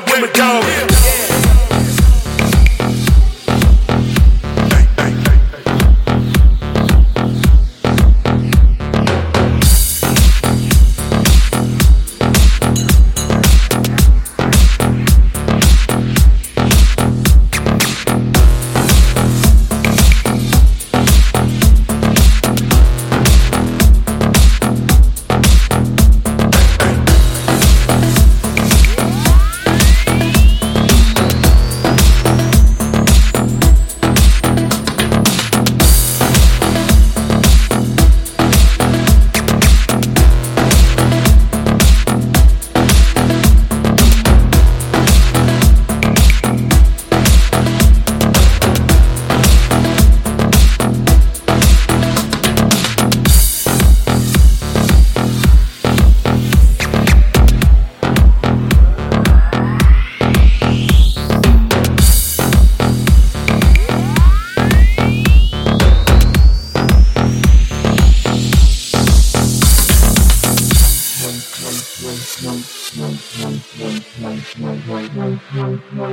up with my dog.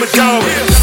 with me, dog.